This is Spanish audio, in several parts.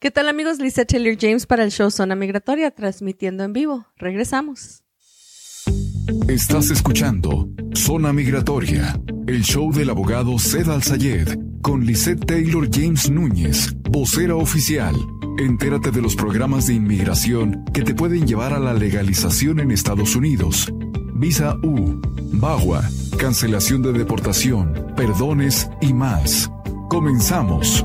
¿Qué tal amigos? Lisa Taylor James para el show Zona Migratoria, transmitiendo en vivo. Regresamos. Estás escuchando Zona Migratoria, el show del abogado Zed Al-Sayed con Lisette Taylor James Núñez, vocera oficial. Entérate de los programas de inmigración que te pueden llevar a la legalización en Estados Unidos. Visa U, BAGUA, cancelación de deportación, perdones y más. Comenzamos.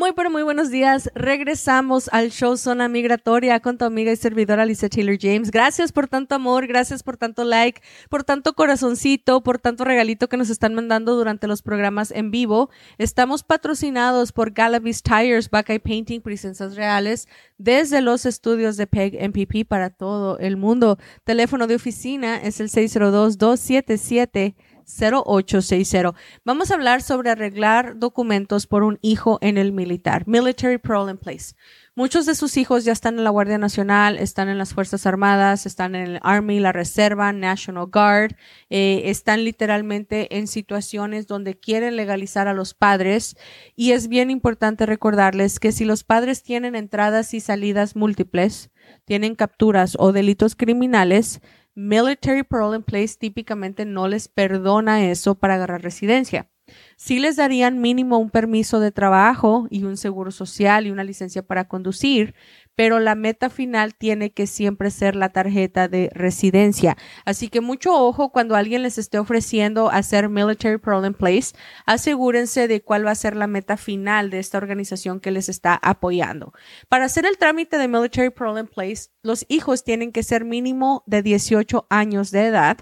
Muy, pero muy buenos días. Regresamos al show Zona Migratoria con tu amiga y servidora Lisa Taylor James. Gracias por tanto amor, gracias por tanto like, por tanto corazoncito, por tanto regalito que nos están mandando durante los programas en vivo. Estamos patrocinados por Galavis Tires, Buckeye Painting, Presencias Reales, desde los estudios de PEG MPP para todo el mundo. Teléfono de oficina es el 602 277 0860. Vamos a hablar sobre arreglar documentos por un hijo en el militar. Military Parole in Place. Muchos de sus hijos ya están en la Guardia Nacional, están en las Fuerzas Armadas, están en el Army, la Reserva, National Guard, eh, están literalmente en situaciones donde quieren legalizar a los padres y es bien importante recordarles que si los padres tienen entradas y salidas múltiples, tienen capturas o delitos criminales, Military Parole in Place típicamente no les perdona eso para agarrar residencia. Sí les darían mínimo un permiso de trabajo y un seguro social y una licencia para conducir, pero la meta final tiene que siempre ser la tarjeta de residencia. Así que mucho ojo cuando alguien les esté ofreciendo hacer Military Parole in Place, asegúrense de cuál va a ser la meta final de esta organización que les está apoyando. Para hacer el trámite de Military Parole in Place, los hijos tienen que ser mínimo de 18 años de edad,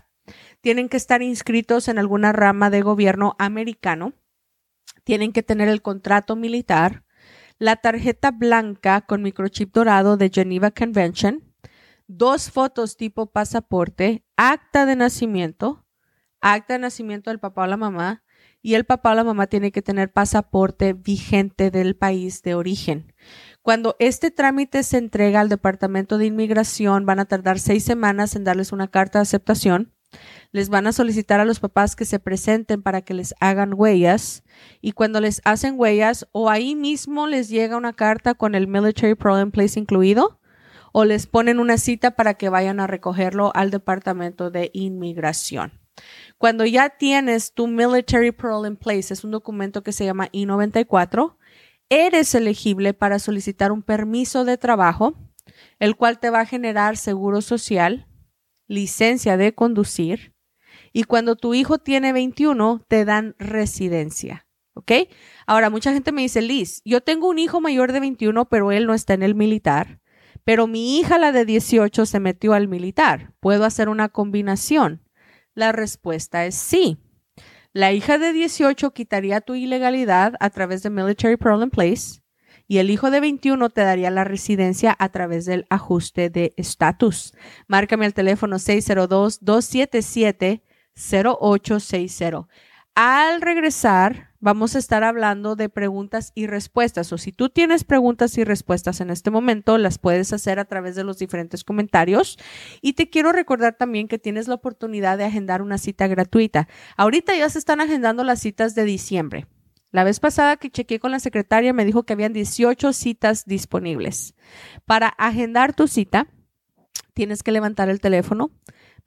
tienen que estar inscritos en alguna rama de gobierno americano, tienen que tener el contrato militar, la tarjeta blanca con microchip dorado de Geneva Convention, dos fotos tipo pasaporte, acta de nacimiento, acta de nacimiento del papá o la mamá, y el papá o la mamá tiene que tener pasaporte vigente del país de origen. Cuando este trámite se entrega al Departamento de Inmigración, van a tardar seis semanas en darles una carta de aceptación les van a solicitar a los papás que se presenten para que les hagan huellas y cuando les hacen huellas o ahí mismo les llega una carta con el Military Problem Place incluido o les ponen una cita para que vayan a recogerlo al Departamento de Inmigración. Cuando ya tienes tu Military Parole in Place, es un documento que se llama I-94, eres elegible para solicitar un permiso de trabajo, el cual te va a generar seguro social, licencia de conducir, y cuando tu hijo tiene 21, te dan residencia. ¿Ok? Ahora, mucha gente me dice, Liz, yo tengo un hijo mayor de 21, pero él no está en el militar. Pero mi hija, la de 18, se metió al militar. ¿Puedo hacer una combinación? La respuesta es sí. La hija de 18 quitaría tu ilegalidad a través de Military Parole in Place y el hijo de 21 te daría la residencia a través del ajuste de estatus. Márcame al teléfono 602-277 0860. Al regresar, vamos a estar hablando de preguntas y respuestas. O si tú tienes preguntas y respuestas en este momento, las puedes hacer a través de los diferentes comentarios. Y te quiero recordar también que tienes la oportunidad de agendar una cita gratuita. Ahorita ya se están agendando las citas de diciembre. La vez pasada que chequeé con la secretaria me dijo que habían 18 citas disponibles. Para agendar tu cita, tienes que levantar el teléfono,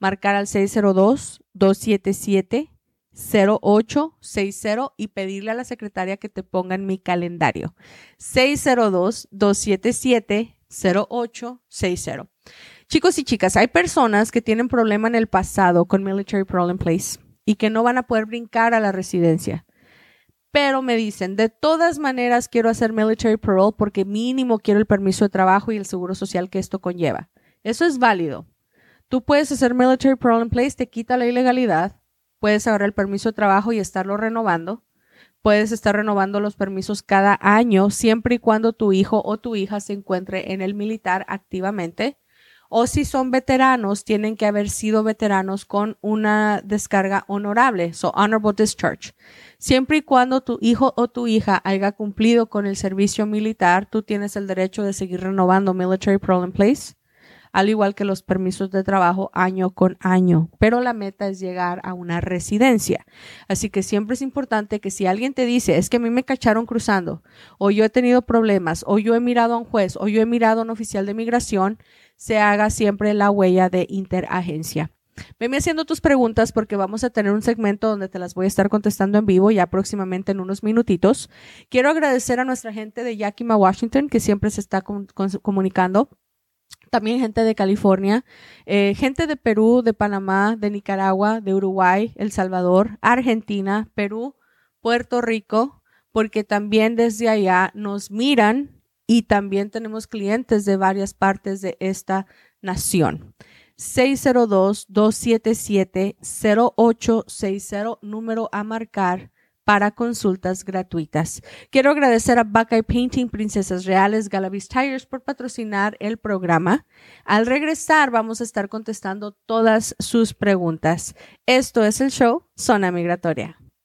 marcar al 602-277-0860 y pedirle a la secretaria que te ponga en mi calendario. 602-277-0860. Chicos y chicas, hay personas que tienen problema en el pasado con Military Parole in Place y que no van a poder brincar a la residencia. Pero me dicen, de todas maneras quiero hacer military parole porque mínimo quiero el permiso de trabajo y el seguro social que esto conlleva. Eso es válido. Tú puedes hacer military parole in place, te quita la ilegalidad, puedes agarrar el permiso de trabajo y estarlo renovando. Puedes estar renovando los permisos cada año siempre y cuando tu hijo o tu hija se encuentre en el militar activamente. O si son veteranos, tienen que haber sido veteranos con una descarga honorable, so honorable discharge. Siempre y cuando tu hijo o tu hija haya cumplido con el servicio militar, tú tienes el derecho de seguir renovando Military Parole in Place al igual que los permisos de trabajo año con año, pero la meta es llegar a una residencia. Así que siempre es importante que si alguien te dice, es que a mí me cacharon cruzando, o yo he tenido problemas, o yo he mirado a un juez, o yo he mirado a un oficial de migración, se haga siempre la huella de interagencia. Venme haciendo tus preguntas porque vamos a tener un segmento donde te las voy a estar contestando en vivo ya próximamente en unos minutitos. Quiero agradecer a nuestra gente de Yakima, Washington, que siempre se está comunicando también gente de California, eh, gente de Perú, de Panamá, de Nicaragua, de Uruguay, El Salvador, Argentina, Perú, Puerto Rico, porque también desde allá nos miran y también tenemos clientes de varias partes de esta nación. 602-277-0860, número a marcar para consultas gratuitas. Quiero agradecer a Buckeye Painting Princesas Reales Galavis Tires por patrocinar el programa. Al regresar vamos a estar contestando todas sus preguntas. Esto es el show Zona Migratoria.